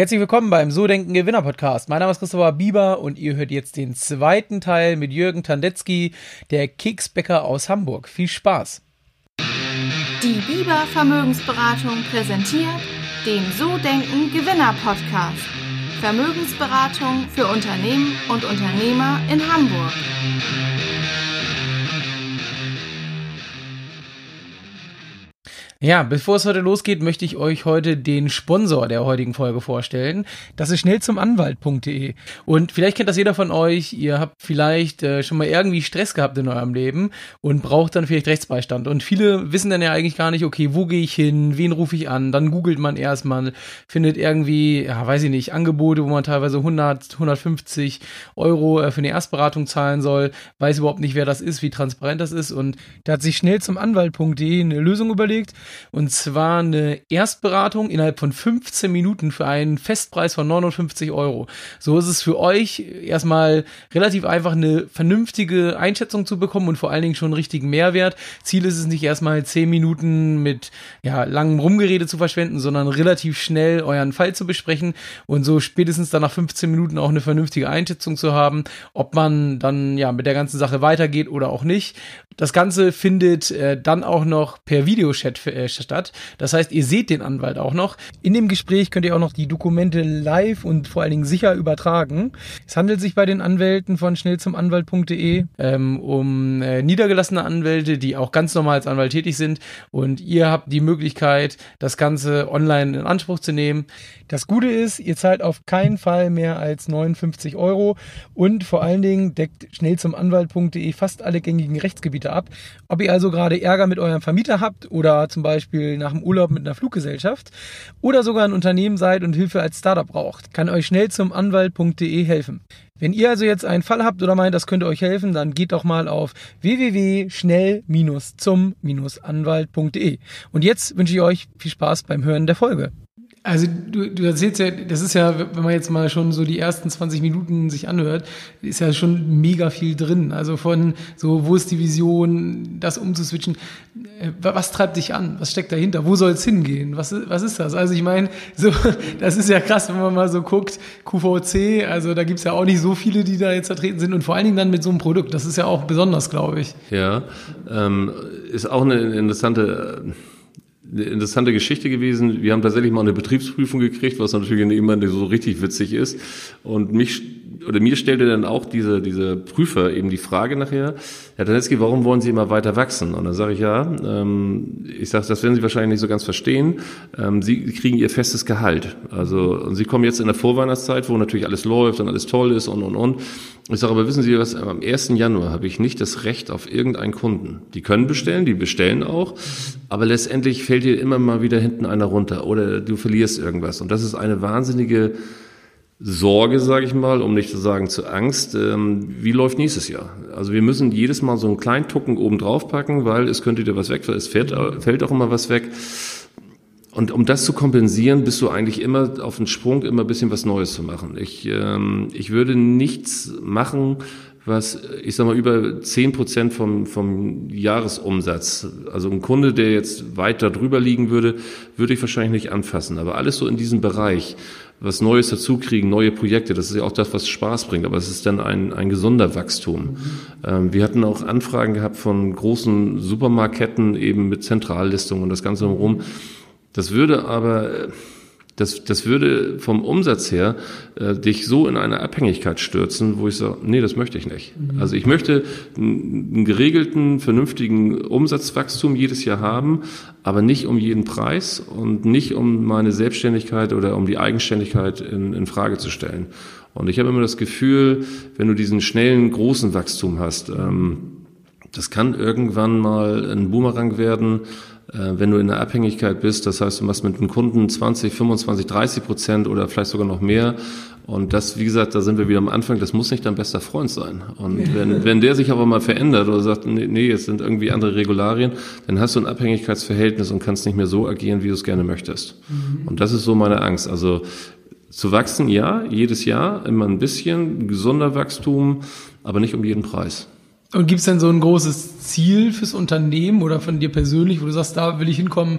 Herzlich willkommen beim So Denken Gewinner Podcast. Mein Name ist Christopher Bieber und ihr hört jetzt den zweiten Teil mit Jürgen Tandetzky, der Keksbäcker aus Hamburg. Viel Spaß! Die Bieber Vermögensberatung präsentiert den So Denken Gewinner Podcast. Vermögensberatung für Unternehmen und Unternehmer in Hamburg. Ja, bevor es heute losgeht, möchte ich euch heute den Sponsor der heutigen Folge vorstellen. Das ist schnell zum Anwalt.de. Und vielleicht kennt das jeder von euch. Ihr habt vielleicht äh, schon mal irgendwie Stress gehabt in eurem Leben und braucht dann vielleicht Rechtsbeistand. Und viele wissen dann ja eigentlich gar nicht, okay, wo gehe ich hin? Wen rufe ich an? Dann googelt man erstmal, findet irgendwie, ja, weiß ich nicht, Angebote, wo man teilweise 100, 150 Euro äh, für eine Erstberatung zahlen soll, weiß überhaupt nicht, wer das ist, wie transparent das ist. Und da hat sich schnell zum Anwalt.de eine Lösung überlegt und zwar eine Erstberatung innerhalb von 15 Minuten für einen Festpreis von 59 Euro. So ist es für euch erstmal relativ einfach, eine vernünftige Einschätzung zu bekommen und vor allen Dingen schon einen richtigen Mehrwert. Ziel ist es nicht erstmal 10 Minuten mit ja, langem Rumgerede zu verschwenden, sondern relativ schnell euren Fall zu besprechen und so spätestens dann nach 15 Minuten auch eine vernünftige Einschätzung zu haben, ob man dann ja mit der ganzen Sache weitergeht oder auch nicht. Das Ganze findet äh, dann auch noch per Videochat äh, statt. Das heißt, ihr seht den Anwalt auch noch. In dem Gespräch könnt ihr auch noch die Dokumente live und vor allen Dingen sicher übertragen. Es handelt sich bei den Anwälten von schnellzumanwalt.de ähm, um äh, niedergelassene Anwälte, die auch ganz normal als Anwalt tätig sind. Und ihr habt die Möglichkeit, das Ganze online in Anspruch zu nehmen. Das Gute ist, ihr zahlt auf keinen Fall mehr als 59 Euro und vor allen Dingen deckt schnellzumanwalt.de fast alle gängigen Rechtsgebiete ab. Ob ihr also gerade Ärger mit eurem Vermieter habt oder zum Beispiel Beispiel nach dem Urlaub mit einer Fluggesellschaft oder sogar ein Unternehmen seid und Hilfe als Startup braucht, kann euch schnell zum Anwalt.de helfen. Wenn ihr also jetzt einen Fall habt oder meint, das könnte euch helfen, dann geht doch mal auf www.schnell-zum-anwalt.de. Und jetzt wünsche ich euch viel Spaß beim Hören der Folge. Also du, du erzählst ja, das ist ja, wenn man jetzt mal schon so die ersten 20 Minuten sich anhört, ist ja schon mega viel drin. Also von so, wo ist die Vision, das umzuswitchen. Äh, was treibt dich an? Was steckt dahinter? Wo soll es hingehen? Was, was ist das? Also ich meine, so, das ist ja krass, wenn man mal so guckt, QVC, also da gibt's ja auch nicht so viele, die da jetzt vertreten sind und vor allen Dingen dann mit so einem Produkt. Das ist ja auch besonders, glaube ich. Ja, ähm, ist auch eine interessante eine interessante Geschichte gewesen. Wir haben tatsächlich mal eine Betriebsprüfung gekriegt, was natürlich immer so richtig witzig ist. Und mich oder mir stellte dann auch diese, diese Prüfer eben die Frage nachher, Herr Danetzky, warum wollen Sie immer weiter wachsen? Und dann sage ich, ja, ähm, ich sage, das werden Sie wahrscheinlich nicht so ganz verstehen. Ähm, Sie kriegen Ihr festes Gehalt. Also und Sie kommen jetzt in der Vorweihnachtszeit, wo natürlich alles läuft und alles toll ist und, und, und. Ich sage, aber wissen Sie was, am 1. Januar habe ich nicht das Recht auf irgendeinen Kunden. Die können bestellen, die bestellen auch, aber letztendlich fällt dir immer mal wieder hinten einer runter oder du verlierst irgendwas. Und das ist eine wahnsinnige Sorge, sage ich mal, um nicht zu sagen zu Angst. Ähm, wie läuft nächstes Jahr? Also wir müssen jedes Mal so einen kleinen Tucken oben drauf packen, weil es könnte dir was weg, es fällt, fällt auch immer was weg. Und um das zu kompensieren, bist du eigentlich immer auf den Sprung, immer ein bisschen was Neues zu machen. Ich, ähm, ich würde nichts machen, was, ich sag mal, über zehn Prozent vom, vom Jahresumsatz. Also ein Kunde, der jetzt weiter drüber liegen würde, würde ich wahrscheinlich nicht anfassen. Aber alles so in diesem Bereich, was Neues dazukriegen, neue Projekte, das ist ja auch das, was Spaß bringt, aber es ist dann ein, ein gesunder Wachstum. Mhm. Ähm, wir hatten auch Anfragen gehabt von großen Supermarketten eben mit Zentrallistung und das Ganze herum. Das würde aber, das, das würde vom Umsatz her äh, dich so in eine Abhängigkeit stürzen, wo ich sage, nee, das möchte ich nicht. Mhm. Also ich möchte einen geregelten, vernünftigen Umsatzwachstum jedes Jahr haben, aber nicht um jeden Preis und nicht um meine Selbstständigkeit oder um die Eigenständigkeit in, in Frage zu stellen. Und ich habe immer das Gefühl, wenn du diesen schnellen, großen Wachstum hast, ähm, das kann irgendwann mal ein Boomerang werden, wenn du in der Abhängigkeit bist, das heißt, du machst mit einem Kunden 20, 25, 30 Prozent oder vielleicht sogar noch mehr. Und das, wie gesagt, da sind wir wieder am Anfang, das muss nicht dein bester Freund sein. Und wenn, wenn der sich aber mal verändert oder sagt, nee, nee, jetzt sind irgendwie andere Regularien, dann hast du ein Abhängigkeitsverhältnis und kannst nicht mehr so agieren, wie du es gerne möchtest. Mhm. Und das ist so meine Angst. Also zu wachsen, ja, jedes Jahr, immer ein bisschen, gesunder Wachstum, aber nicht um jeden Preis. Und gibt es denn so ein großes Ziel fürs Unternehmen oder von dir persönlich, wo du sagst, da will ich hinkommen,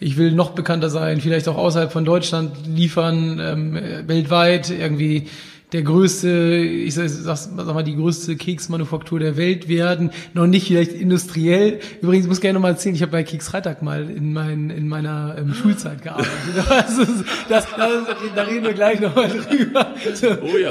ich will noch bekannter sein, vielleicht auch außerhalb von Deutschland liefern, ähm, weltweit irgendwie der größte, ich sag, sag mal, die größte Keksmanufaktur der Welt werden. Noch nicht vielleicht industriell. Übrigens muss ich gerne noch mal erzählen, ich habe bei Keks Freitag mal in, mein, in meiner ähm, Schulzeit gearbeitet. Das, das, das, da reden wir gleich noch mal drüber. Oh ja,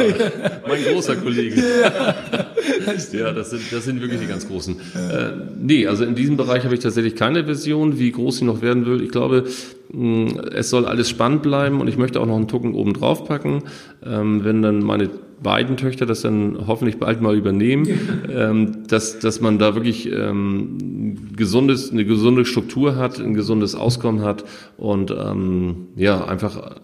mein großer Kollege. Ja, das sind, das sind wirklich die ganz großen. Äh, nee, also in diesem Bereich habe ich tatsächlich keine Vision, wie groß sie noch werden will. Ich glaube, es soll alles spannend bleiben und ich möchte auch noch einen Tucken oben drauf packen. Ähm, wenn dann meine beiden Töchter das dann hoffentlich bald mal übernehmen, ähm, dass, dass man da wirklich ähm, gesundes, eine gesunde Struktur hat, ein gesundes Auskommen hat und ähm, ja, einfach,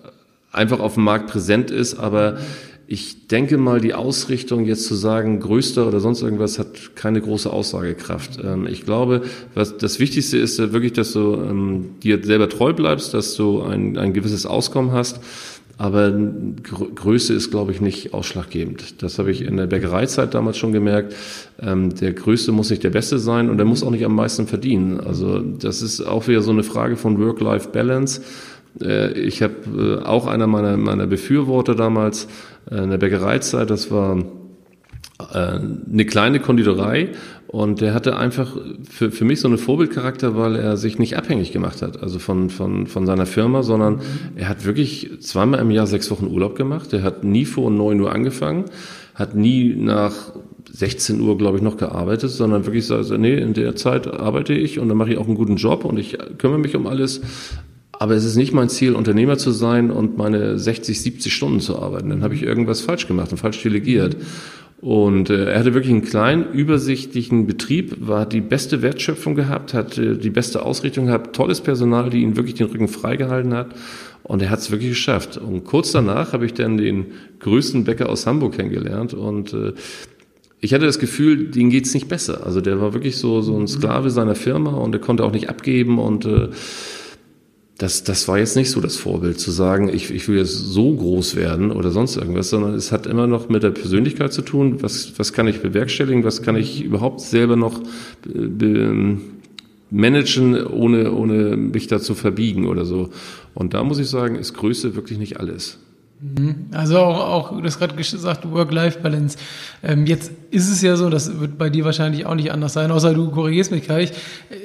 einfach auf dem Markt präsent ist, aber ich denke mal, die Ausrichtung jetzt zu sagen, größter oder sonst irgendwas, hat keine große Aussagekraft. Ähm, ich glaube, was das Wichtigste ist wirklich, dass du ähm, dir selber treu bleibst, dass du ein, ein gewisses Auskommen hast. Aber Größe ist, glaube ich, nicht ausschlaggebend. Das habe ich in der Bäckereizeit damals schon gemerkt. Ähm, der Größte muss nicht der Beste sein und der muss auch nicht am meisten verdienen. Also das ist auch wieder so eine Frage von Work-Life-Balance. Äh, ich habe äh, auch einer meiner, meiner Befürworter damals äh, in der Bäckereizeit, das war eine kleine Konditorei und der hatte einfach für, für mich so einen Vorbildcharakter, weil er sich nicht abhängig gemacht hat, also von, von, von seiner Firma, sondern er hat wirklich zweimal im Jahr sechs Wochen Urlaub gemacht. Er hat nie vor neun Uhr angefangen, hat nie nach 16 Uhr, glaube ich, noch gearbeitet, sondern wirklich also, nee, in der Zeit arbeite ich und dann mache ich auch einen guten Job und ich kümmere mich um alles. Aber es ist nicht mein Ziel, Unternehmer zu sein und meine 60, 70 Stunden zu arbeiten. Dann habe ich irgendwas falsch gemacht und falsch delegiert. Und äh, er hatte wirklich einen kleinen, übersichtlichen Betrieb, war die beste Wertschöpfung gehabt, hat äh, die beste Ausrichtung gehabt, tolles Personal, die ihn wirklich den Rücken freigehalten hat. Und er hat es wirklich geschafft. Und kurz danach habe ich dann den größten Bäcker aus Hamburg kennengelernt und äh, ich hatte das Gefühl, denen geht's nicht besser. Also der war wirklich so, so ein Sklave seiner Firma und er konnte auch nicht abgeben und äh, das, das war jetzt nicht so das Vorbild, zu sagen, ich, ich will jetzt so groß werden oder sonst irgendwas, sondern es hat immer noch mit der Persönlichkeit zu tun. Was, was kann ich bewerkstelligen? Was kann ich überhaupt selber noch be, managen, ohne, ohne mich dazu verbiegen oder so? Und da muss ich sagen, ist Größe wirklich nicht alles. Mhm. Also auch, auch du hast gerade gesagt, Work-Life-Balance. Ähm, jetzt ist es ja so, das wird bei dir wahrscheinlich auch nicht anders sein, außer du korrigierst mich gleich.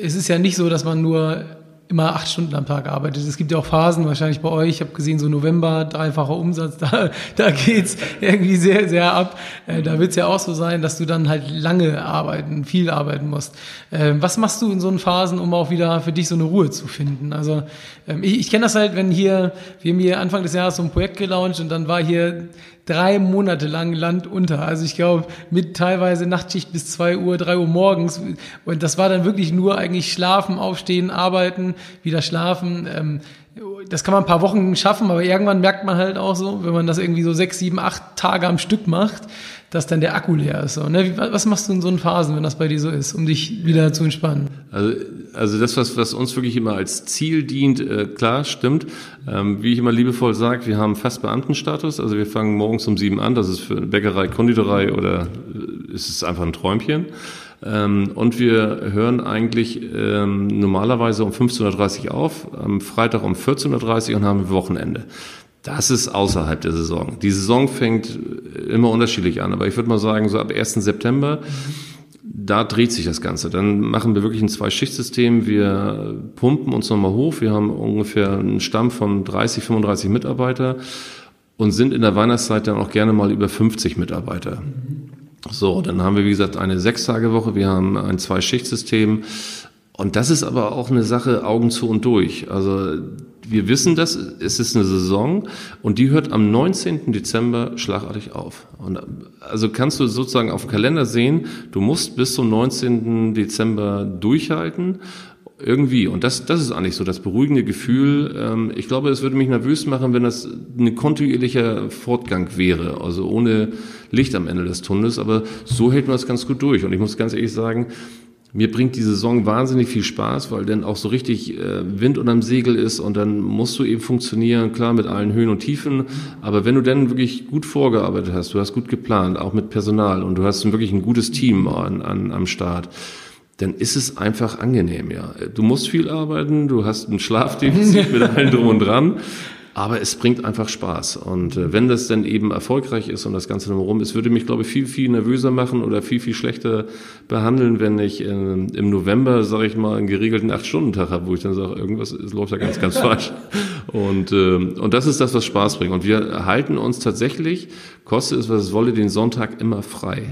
Es ist ja nicht so, dass man nur immer acht Stunden am Tag arbeitet. Es gibt ja auch Phasen, wahrscheinlich bei euch, ich habe gesehen, so November, dreifacher Umsatz, da, da geht's irgendwie sehr, sehr ab. Äh, da wird's ja auch so sein, dass du dann halt lange arbeiten, viel arbeiten musst. Äh, was machst du in so einen Phasen, um auch wieder für dich so eine Ruhe zu finden? Also ähm, ich, ich kenne das halt, wenn hier, wir haben hier Anfang des Jahres so ein Projekt gelauncht und dann war hier drei Monate lang Land unter. Also ich glaube, mit teilweise Nachtschicht bis zwei Uhr, drei Uhr morgens. Und das war dann wirklich nur eigentlich schlafen, aufstehen, arbeiten, wieder schlafen. Ähm, das kann man ein paar Wochen schaffen, aber irgendwann merkt man halt auch so, wenn man das irgendwie so sechs, sieben, acht Tage am Stück macht, dass dann der Akku leer ist. So, ne? Was machst du in so einen Phasen, wenn das bei dir so ist, um dich wieder zu entspannen? Also, also das, was, was uns wirklich immer als Ziel dient, äh, klar, stimmt. Ähm, wie ich immer liebevoll sage, wir haben fast Beamtenstatus. Also wir fangen morgens um sieben an. Das ist für Bäckerei, Konditorei oder äh, ist es einfach ein Träumchen. Ähm, und wir hören eigentlich ähm, normalerweise um 15.30 Uhr auf, am Freitag um 14.30 Uhr und haben Wochenende. Das ist außerhalb der Saison. Die Saison fängt immer unterschiedlich an, aber ich würde mal sagen, so ab 1. September, da dreht sich das Ganze. Dann machen wir wirklich ein Zwei-Schicht-System. Wir pumpen uns nochmal hoch. Wir haben ungefähr einen Stamm von 30, 35 Mitarbeiter und sind in der Weihnachtszeit dann auch gerne mal über 50 Mitarbeiter. So, dann haben wir, wie gesagt, eine Sechs-Tage-Woche. Wir haben ein Zwei-Schicht-System. Und das ist aber auch eine Sache Augen zu und durch. Also wir wissen das, es ist eine Saison und die hört am 19. Dezember schlagartig auf. Und also kannst du sozusagen auf dem Kalender sehen, du musst bis zum 19. Dezember durchhalten irgendwie. Und das, das ist eigentlich so das beruhigende Gefühl. Ähm, ich glaube, es würde mich nervös machen, wenn das ein kontinuierlicher Fortgang wäre, also ohne Licht am Ende des Tunnels. Aber so hält man das ganz gut durch. Und ich muss ganz ehrlich sagen, mir bringt die Saison wahnsinnig viel Spaß, weil dann auch so richtig äh, Wind unterm Segel ist und dann musst du eben funktionieren, klar mit allen Höhen und Tiefen. Aber wenn du dann wirklich gut vorgearbeitet hast, du hast gut geplant, auch mit Personal und du hast wirklich ein gutes Team an, an, am Start, dann ist es einfach angenehm, ja. Du musst viel arbeiten, du hast ein Schlafdefizit mit allen drum und dran, aber es bringt einfach Spaß. Und äh, wenn das dann eben erfolgreich ist und das Ganze drumherum ist, würde mich, glaube ich, viel, viel nervöser machen oder viel, viel schlechter behandeln, wenn ich äh, im November, sage ich mal, einen geregelten Acht-Stunden-Tag habe, wo ich dann sage, irgendwas läuft da ganz, ganz falsch. Und, äh, und das ist das, was Spaß bringt. Und wir halten uns tatsächlich, koste es, was es wolle, den Sonntag immer frei.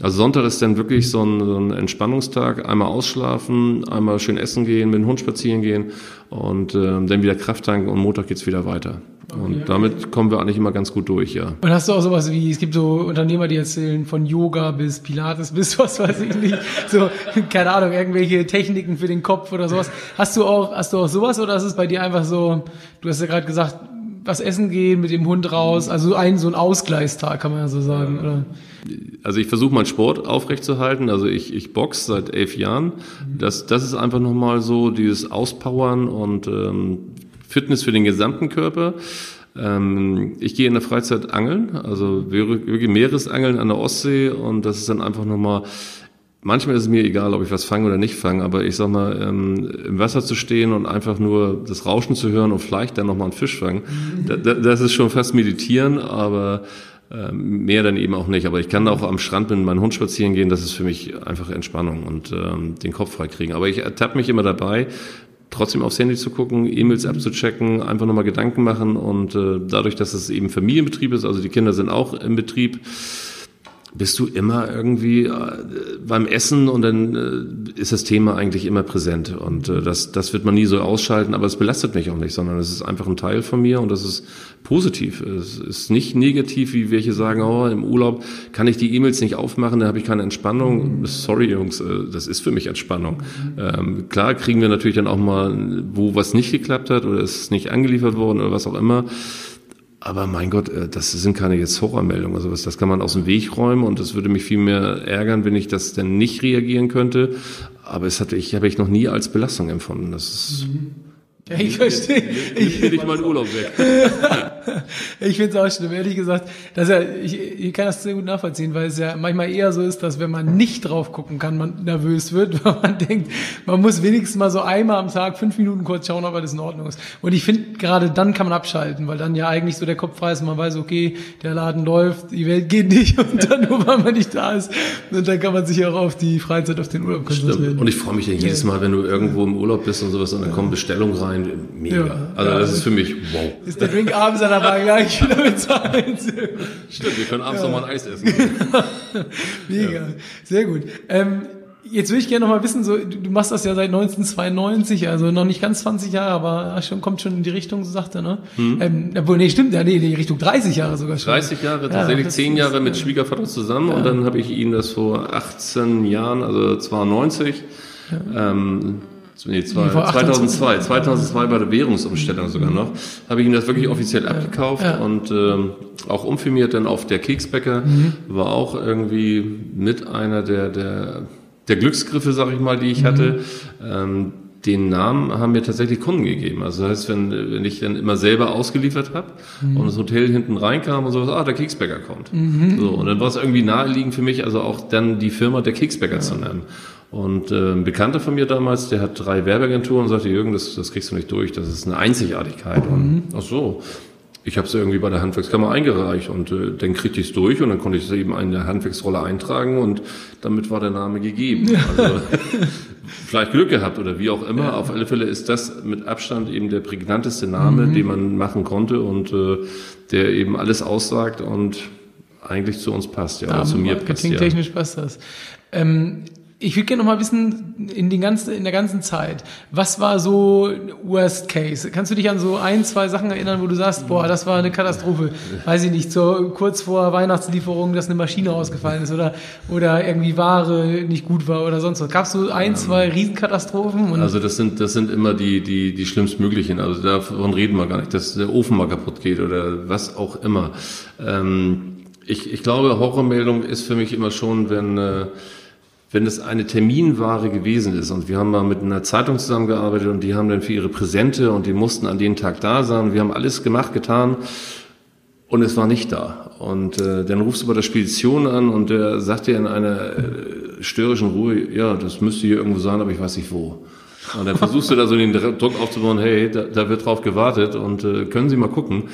Also Sonntag ist dann wirklich so ein, so ein Entspannungstag, einmal ausschlafen, einmal schön essen gehen, mit dem Hund spazieren gehen und äh, dann wieder Kraft tanken und Montag geht's wieder weiter. Okay, und damit okay. kommen wir eigentlich immer ganz gut durch, ja. Und hast du auch sowas wie, es gibt so Unternehmer, die erzählen von Yoga bis Pilates bis was weiß ich nicht, so, keine Ahnung, irgendwelche Techniken für den Kopf oder sowas. Hast du auch, hast du auch sowas oder ist es bei dir einfach so, du hast ja gerade gesagt, was essen gehen, mit dem Hund raus, also ein, so ein Ausgleichstag, kann man ja so sagen, oder? Also ich versuche meinen Sport aufrechtzuerhalten. Also ich, ich box seit elf Jahren. Das, das ist einfach nochmal so dieses Auspowern und ähm, Fitness für den gesamten Körper. Ähm, ich gehe in der Freizeit angeln, also wirklich Meeresangeln an der Ostsee und das ist dann einfach nochmal Manchmal ist es mir egal, ob ich was fange oder nicht fange, aber ich sag mal, ähm, im Wasser zu stehen und einfach nur das Rauschen zu hören und vielleicht dann nochmal einen Fisch fangen, da, das ist schon fast meditieren, aber ähm, mehr dann eben auch nicht. Aber ich kann auch am Strand mit meinem Hund spazieren gehen, das ist für mich einfach Entspannung und ähm, den Kopf frei kriegen. Aber ich ertappe mich immer dabei, trotzdem aufs Handy zu gucken, E-Mails abzuchecken, einfach nochmal Gedanken machen und äh, dadurch, dass es eben Familienbetrieb ist, also die Kinder sind auch im Betrieb, bist du immer irgendwie äh, beim Essen und dann äh, ist das Thema eigentlich immer präsent. Und äh, das, das wird man nie so ausschalten, aber es belastet mich auch nicht, sondern es ist einfach ein Teil von mir und das ist positiv. Es ist nicht negativ, wie welche sagen, oh, im Urlaub kann ich die E-Mails nicht aufmachen, da habe ich keine Entspannung. Sorry, Jungs, das ist für mich Entspannung. Ähm, klar kriegen wir natürlich dann auch mal, wo was nicht geklappt hat oder ist nicht angeliefert worden oder was auch immer. Aber mein Gott, äh, das sind keine jetzt Horrormeldungen. Also das kann man aus dem Weg räumen und es würde mich viel mehr ärgern, wenn ich das denn nicht reagieren könnte. Aber es hatte ich, habe ich noch nie als Belastung empfunden. Das ist, mhm. Ja, ich verstehe. Ich will ich meinen Urlaub weg. ich finde es auch schlimm, ehrlich gesagt. Dass ja, ich, ich kann das sehr gut nachvollziehen, weil es ja manchmal eher so ist, dass wenn man nicht drauf gucken kann, man nervös wird, weil man denkt, man muss wenigstens mal so einmal am Tag fünf Minuten kurz schauen, ob alles in Ordnung ist. Und ich finde, gerade dann kann man abschalten, weil dann ja eigentlich so der Kopf frei ist und man weiß, okay, der Laden läuft, die Welt geht nicht und dann nur, weil man nicht da ist. Und dann kann man sich auch auf die Freizeit, auf den Urlaub konzentrieren. Stimmt. Und ich freue mich ja jedes Mal, wenn du irgendwo im Urlaub bist und sowas und dann kommen Bestellungen rein mega. Ja, also das ist für mich wow. Ist der Drink abends an der Bar gleich wieder bezahlt. Stimmt, wir können abends ja. noch mal ein Eis essen. mega, sehr gut. Ähm, Jetzt würde ich gerne noch mal wissen, so, du machst das ja seit 1992, also noch nicht ganz 20 Jahre, aber schon, kommt schon in die Richtung, so sagt er, ne? Hm. Ähm, obwohl, nee, stimmt, ja, nee, die Richtung 30 Jahre sogar schon. 30 Jahre, tatsächlich ja, 10 Jahre mit Schwiegervater zusammen ja. und dann habe ich ihn das vor 18 Jahren, also 92, ja. ähm, nee, zwei, 2002, 2002 bei der Währungsumstellung sogar noch, habe ich ihm das wirklich offiziell abgekauft ja. und ähm, auch umfirmiert dann auf der Keksbäcker, mhm. war auch irgendwie mit einer der, der, der Glücksgriffe, sag ich mal, die ich mhm. hatte. Ähm, den Namen haben mir tatsächlich Kunden gegeben. Also das heißt, wenn, wenn ich dann immer selber ausgeliefert habe mhm. und das Hotel hinten reinkam und sowas, ah, der Keksbäcker kommt. Mhm. So, und dann war es irgendwie naheliegend für mich, also auch dann die Firma der Keksbäcker ja. zu nennen. Und äh, ein Bekannter von mir damals, der hat drei Werbeagenturen und sagte, Jürgen, das, das kriegst du nicht durch, das ist eine Einzigartigkeit. Mhm. Und ach so, ich habe es irgendwie bei der Handwerkskammer eingereicht und äh, dann kriegte ich es durch und dann konnte ich es eben in der Handwerksrolle eintragen und damit war der Name gegeben. Also vielleicht Glück gehabt oder wie auch immer. Ja. Auf alle Fälle ist das mit Abstand eben der prägnanteste Name, mhm. den man machen konnte und äh, der eben alles aussagt und eigentlich zu uns passt, ja, ja zu mir passt. Marketingtechnisch ja. passt das. Ähm, ich würde gerne noch mal wissen, in, den ganzen, in der ganzen Zeit, was war so Worst Case? Kannst du dich an so ein, zwei Sachen erinnern, wo du sagst, boah, das war eine Katastrophe? Weiß ich nicht, so kurz vor Weihnachtslieferung, dass eine Maschine ausgefallen ist oder, oder irgendwie Ware nicht gut war oder sonst was. Gab es so ein, zwei Riesenkatastrophen? also das sind, das sind immer die, die, die schlimmstmöglichen. Also davon reden wir gar nicht, dass der Ofen mal kaputt geht oder was auch immer. Ähm, ich, ich glaube, Horrormeldung ist für mich immer schon, wenn... Äh, wenn es eine Terminware gewesen ist und wir haben mal mit einer Zeitung zusammengearbeitet und die haben dann für ihre Präsente und die mussten an den Tag da sein, wir haben alles gemacht, getan und es war nicht da. Und äh, dann rufst du bei der Spedition an und der sagt dir in einer äh, störrischen Ruhe, ja, das müsste hier irgendwo sein, aber ich weiß nicht wo. Und dann versuchst du da so den Druck aufzubauen, hey, da, da wird drauf gewartet und äh, können Sie mal gucken.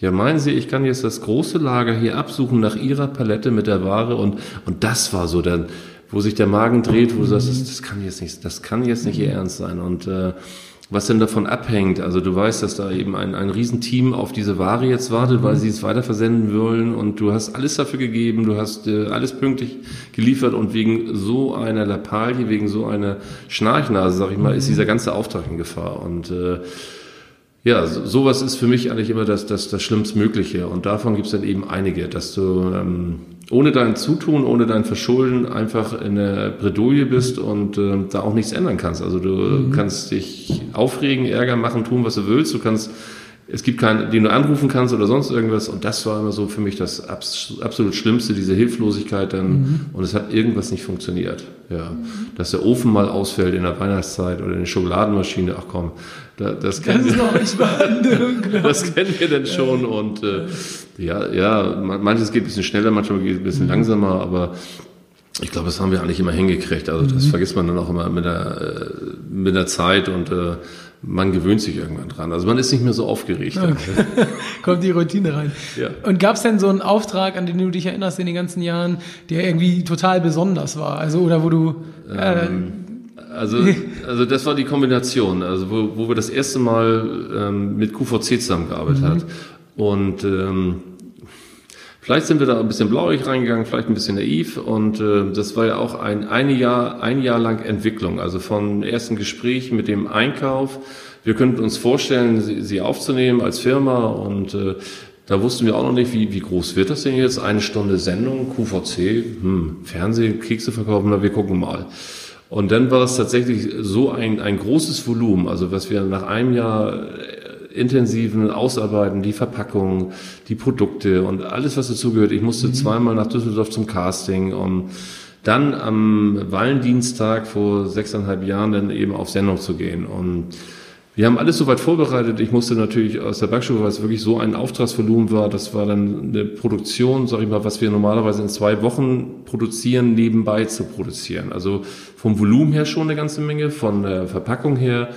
Ja, meinen Sie, ich kann jetzt das große Lager hier absuchen nach Ihrer Palette mit der Ware und, und das war so dann, wo sich der Magen dreht, wo du sagst, das, das kann jetzt nicht, das kann jetzt nicht Ihr Ernst sein. Und äh, was denn davon abhängt. Also du weißt, dass da eben ein, ein Riesenteam auf diese Ware jetzt wartet, weil sie es weiter versenden wollen und du hast alles dafür gegeben, du hast äh, alles pünktlich geliefert und wegen so einer Lappalie, wegen so einer Schnarchnase, sag ich mal, ist dieser ganze Auftrag in Gefahr. Und äh, ja, sowas ist für mich eigentlich immer das, das, das Schlimmstmögliche. Und davon gibt es dann eben einige, dass du ähm, ohne dein Zutun, ohne dein Verschulden einfach in der Bredouille bist und äh, da auch nichts ändern kannst. Also du mhm. kannst dich aufregen, Ärger machen, tun, was du willst. Du kannst es gibt keinen, den du anrufen kannst oder sonst irgendwas. Und das war immer so für mich das absolut Schlimmste, diese Hilflosigkeit dann. Mhm. Und es hat irgendwas nicht funktioniert. Ja, mhm. dass der Ofen mal ausfällt in der Weihnachtszeit oder in der Schokoladenmaschine. Ach komm, da, das, kennen das, wir, das kennen wir denn schon. Und äh, ja, ja, manches geht ein bisschen schneller, manchmal geht es ein bisschen mhm. langsamer, aber ich glaube, das haben wir eigentlich immer hingekriegt. Also das mhm. vergisst man dann auch immer mit der, äh, mit der Zeit und äh, man gewöhnt sich irgendwann dran. Also man ist nicht mehr so aufgeregt. Okay. Kommt die Routine rein. Ja. Und gab es denn so einen Auftrag, an den du dich erinnerst in den ganzen Jahren, der irgendwie total besonders war? Also oder wo du äh, ähm, also, also das war die Kombination, also wo, wo wir das erste Mal ähm, mit QVC zusammengearbeitet mhm. hat. Und ähm, Vielleicht sind wir da ein bisschen blauig reingegangen, vielleicht ein bisschen naiv und äh, das war ja auch ein, ein, Jahr, ein Jahr lang Entwicklung, also von ersten Gespräch mit dem Einkauf. Wir könnten uns vorstellen, sie, sie aufzunehmen als Firma und äh, da wussten wir auch noch nicht, wie, wie groß wird das denn jetzt? Eine Stunde Sendung, QVC, hm, Fernsehen, Kekse verkaufen, na, wir gucken mal. Und dann war es tatsächlich so ein, ein großes Volumen, also was wir nach einem Jahr intensiven Ausarbeiten, die Verpackung, die Produkte und alles, was dazugehört. Ich musste mhm. zweimal nach Düsseldorf zum Casting, um dann am Wallendienstag vor sechseinhalb Jahren dann eben auf Sendung zu gehen. Und wir haben alles soweit vorbereitet. Ich musste natürlich aus der Backstube, weil es wirklich so ein Auftragsvolumen war, das war dann eine Produktion, sag ich mal, was wir normalerweise in zwei Wochen produzieren, nebenbei zu produzieren. Also vom Volumen her schon eine ganze Menge, von der Verpackung her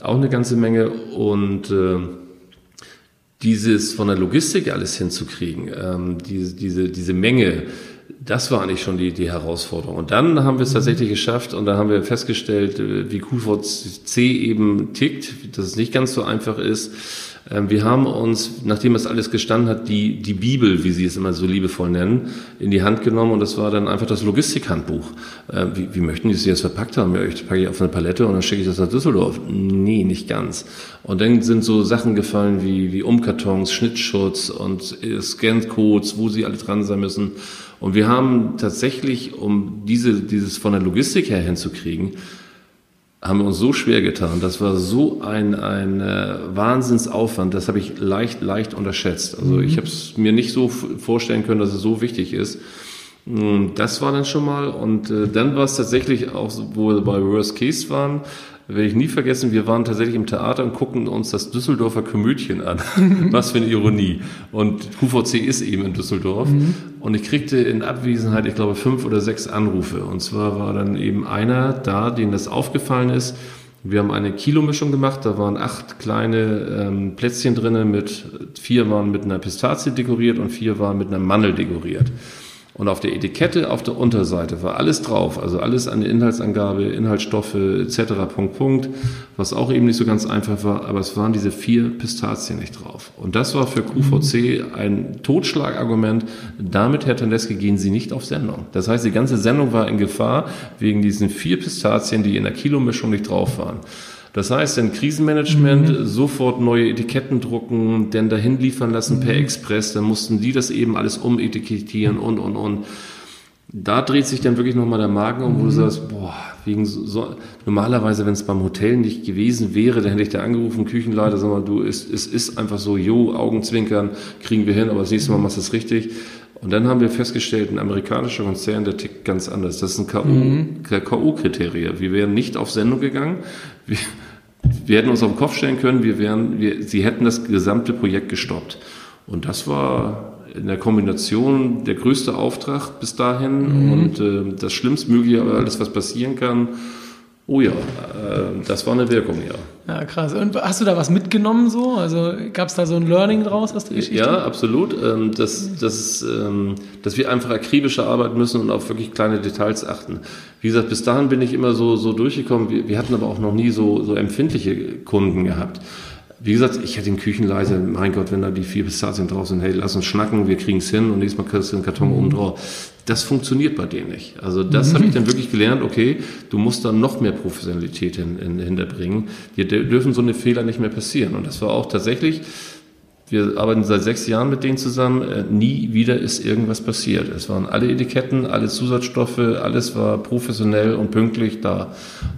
auch eine ganze Menge. Und äh, dieses von der Logistik alles hinzukriegen, ähm, diese, diese, diese Menge, das war eigentlich schon die, die Herausforderung. Und dann haben wir es tatsächlich geschafft und da haben wir festgestellt, äh, wie QVC eben tickt, dass es nicht ganz so einfach ist, wir haben uns, nachdem das alles gestanden hat, die, die Bibel, wie Sie es immer so liebevoll nennen, in die Hand genommen und das war dann einfach das Logistikhandbuch. Ähm, wie, wie möchten Sie es verpackt haben? Ja, ich packe ich auf eine Palette und dann schicke ich das nach Düsseldorf. Nee, nicht ganz. Und dann sind so Sachen gefallen wie, wie Umkartons, Schnittschutz und äh, Scan-Codes, wo sie alle dran sein müssen. Und wir haben tatsächlich, um diese, dieses von der Logistik her hinzukriegen, haben wir uns so schwer getan. Das war so ein, ein äh, Wahnsinnsaufwand. Das habe ich leicht, leicht unterschätzt. Also mhm. ich habe es mir nicht so vorstellen können, dass es so wichtig ist. Mm, das war dann schon mal. Und äh, dann war es tatsächlich auch, wo wir bei Worst Case waren, werde ich nie vergessen, wir waren tatsächlich im Theater und guckten uns das Düsseldorfer Komödchen an. Was für eine Ironie. Und QVC ist eben in Düsseldorf. Mhm. Und ich kriegte in Abwesenheit, ich glaube, fünf oder sechs Anrufe. Und zwar war dann eben einer da, dem das aufgefallen ist. Wir haben eine Kilomischung gemacht, da waren acht kleine ähm, Plätzchen drinnen mit, vier waren mit einer Pistazie dekoriert und vier waren mit einer Mandel dekoriert. Und auf der Etikette auf der Unterseite war alles drauf, also alles an der Inhaltsangabe, Inhaltsstoffe etc. Punkt, Punkt, was auch eben nicht so ganz einfach war, aber es waren diese vier Pistazien nicht drauf. Und das war für QVC ein Totschlagargument. Damit, Herr Tandeski, gehen Sie nicht auf Sendung. Das heißt, die ganze Sendung war in Gefahr wegen diesen vier Pistazien, die in der Kilomischung nicht drauf waren. Das heißt, ein Krisenmanagement mhm. sofort neue Etiketten drucken, denn dahin liefern lassen mhm. per Express, dann mussten die das eben alles umetikettieren und, und, und. Da dreht sich dann wirklich nochmal der Magen um, wo du mhm. sagst, boah, wegen so, normalerweise, wenn es beim Hotel nicht gewesen wäre, dann hätte ich da angerufen, Küchenleiter, sag mal, du, es, es ist einfach so, jo, Augenzwinkern, kriegen wir hin, aber das nächste Mal machst du es richtig. Und dann haben wir festgestellt, ein amerikanischer Konzern, der tickt ganz anders. Das sind K.O.-Kriterien. Mhm. Wir wären nicht auf Sendung gegangen. Wir, wir hätten uns auf den Kopf stellen können, wir wären, wir, sie hätten das gesamte Projekt gestoppt. Und das war in der Kombination der größte Auftrag bis dahin mhm. und äh, das Schlimmstmögliche, aber alles, was passieren kann. Oh ja, äh, das war eine Wirkung, ja. Ja, krass. Und hast du da was mitgenommen so? Also gab es da so ein Learning draus aus der Geschichte? Ja, absolut. Ähm, dass, dass, ähm, dass wir einfach akribischer arbeiten müssen und auf wirklich kleine Details achten. Wie gesagt, bis dahin bin ich immer so, so durchgekommen. Wir, wir hatten aber auch noch nie so, so empfindliche Kunden gehabt. Wie gesagt, ich hätte den Küchenleise, mein Gott, wenn da die vier Pistazien drauf sind, hey, lass uns schnacken, wir kriegen es hin und nächstes Mal kriegst du einen Karton oben drauf. Das funktioniert bei denen nicht. Also das mhm. habe ich dann wirklich gelernt, okay, du musst da noch mehr Professionalität hin, hin, hinterbringen. Dir dürfen so eine Fehler nicht mehr passieren. Und das war auch tatsächlich, wir arbeiten seit sechs Jahren mit denen zusammen, äh, nie wieder ist irgendwas passiert. Es waren alle Etiketten, alle Zusatzstoffe, alles war professionell und pünktlich da.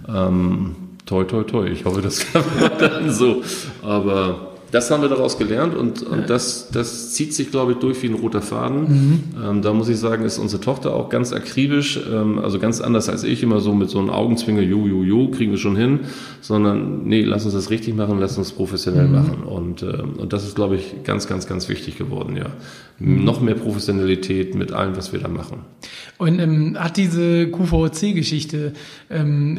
Ähm, toi, toi, toi. Ich hoffe, das kann man dann so. Aber das haben wir daraus gelernt und, und das, das zieht sich, glaube ich, durch wie ein roter Faden. Mhm. Ähm, da muss ich sagen, ist unsere Tochter auch ganz akribisch, ähm, also ganz anders als ich, immer so mit so einem Augenzwinger, jo, jo, jo, kriegen wir schon hin, sondern nee, lass uns das richtig machen, lass uns professionell mhm. machen. Und, ähm, und das ist, glaube ich, ganz, ganz, ganz wichtig geworden, ja. Mhm. Noch mehr Professionalität mit allem, was wir da machen. Und ähm, hat diese QVC-Geschichte, ähm,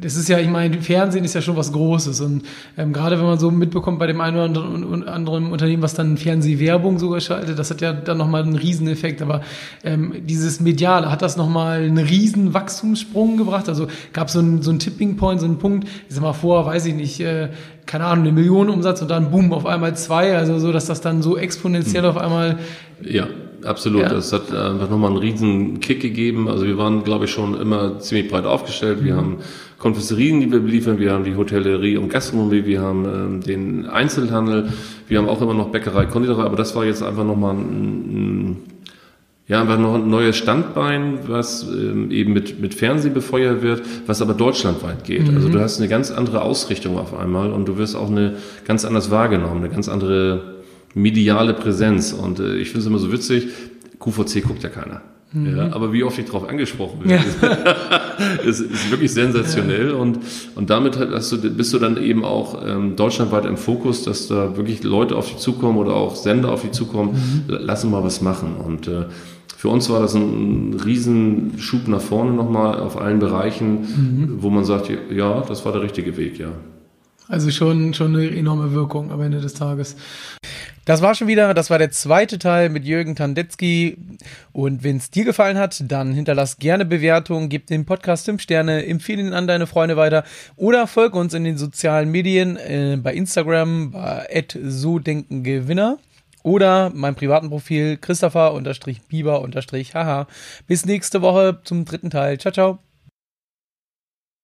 das ist ja, ich meine, Fernsehen ist ja schon was Großes und ähm, gerade wenn man so mitbekommt bei dem einen oder anderen, Unternehmen, was dann Fernsehwerbung sogar schaltet, das hat ja dann nochmal einen Rieseneffekt. Aber ähm, dieses Mediale, hat das nochmal einen riesen Wachstumssprung gebracht? Also gab es so einen, so einen Tipping Point, so einen Punkt, ich sag mal vor, weiß ich nicht, äh, keine Ahnung, eine Million Umsatz und dann boom, auf einmal zwei, also so, dass das dann so exponentiell hm. auf einmal ja absolut. Ja. Das hat einfach nochmal einen riesen Kick gegeben. Also wir waren, glaube ich, schon immer ziemlich breit aufgestellt. Wir mhm. haben Konfesserien, die wir beliefern, wir haben die Hotellerie und Gastronomie, wir haben ähm, den Einzelhandel, wir haben auch immer noch Bäckerei, Konditorei, aber das war jetzt einfach nochmal ein, ein ja, einfach noch ein neues Standbein, was ähm, eben mit, mit Fernsehen befeuert wird, was aber deutschlandweit geht. Mhm. Also du hast eine ganz andere Ausrichtung auf einmal und du wirst auch eine ganz anders wahrgenommen, eine ganz andere mediale Präsenz. Und äh, ich finde es immer so witzig, QVC guckt ja keiner. Mhm. Ja, aber wie oft ich darauf angesprochen werde, ja. ist, ist wirklich sensationell. Ja. Und, und damit hast du, bist du dann eben auch ähm, deutschlandweit im Fokus, dass da wirklich Leute auf dich zukommen oder auch Sender auf dich zukommen, mhm. lass uns mal was machen. Und äh, für uns war das ein, ein Riesenschub nach vorne nochmal auf allen Bereichen, mhm. wo man sagt, ja, das war der richtige Weg, ja. Also schon, schon eine enorme Wirkung am Ende des Tages. Das war schon wieder, das war der zweite Teil mit Jürgen Tandetzky. Und wenn es dir gefallen hat, dann hinterlass gerne Bewertungen, gib dem Podcast 5 Sterne, empfehle ihn an deine Freunde weiter oder folge uns in den sozialen Medien äh, bei Instagram bei so denken Gewinner oder mein privaten Profil Christopher-Bieber-Haha. Bis nächste Woche zum dritten Teil. Ciao, ciao.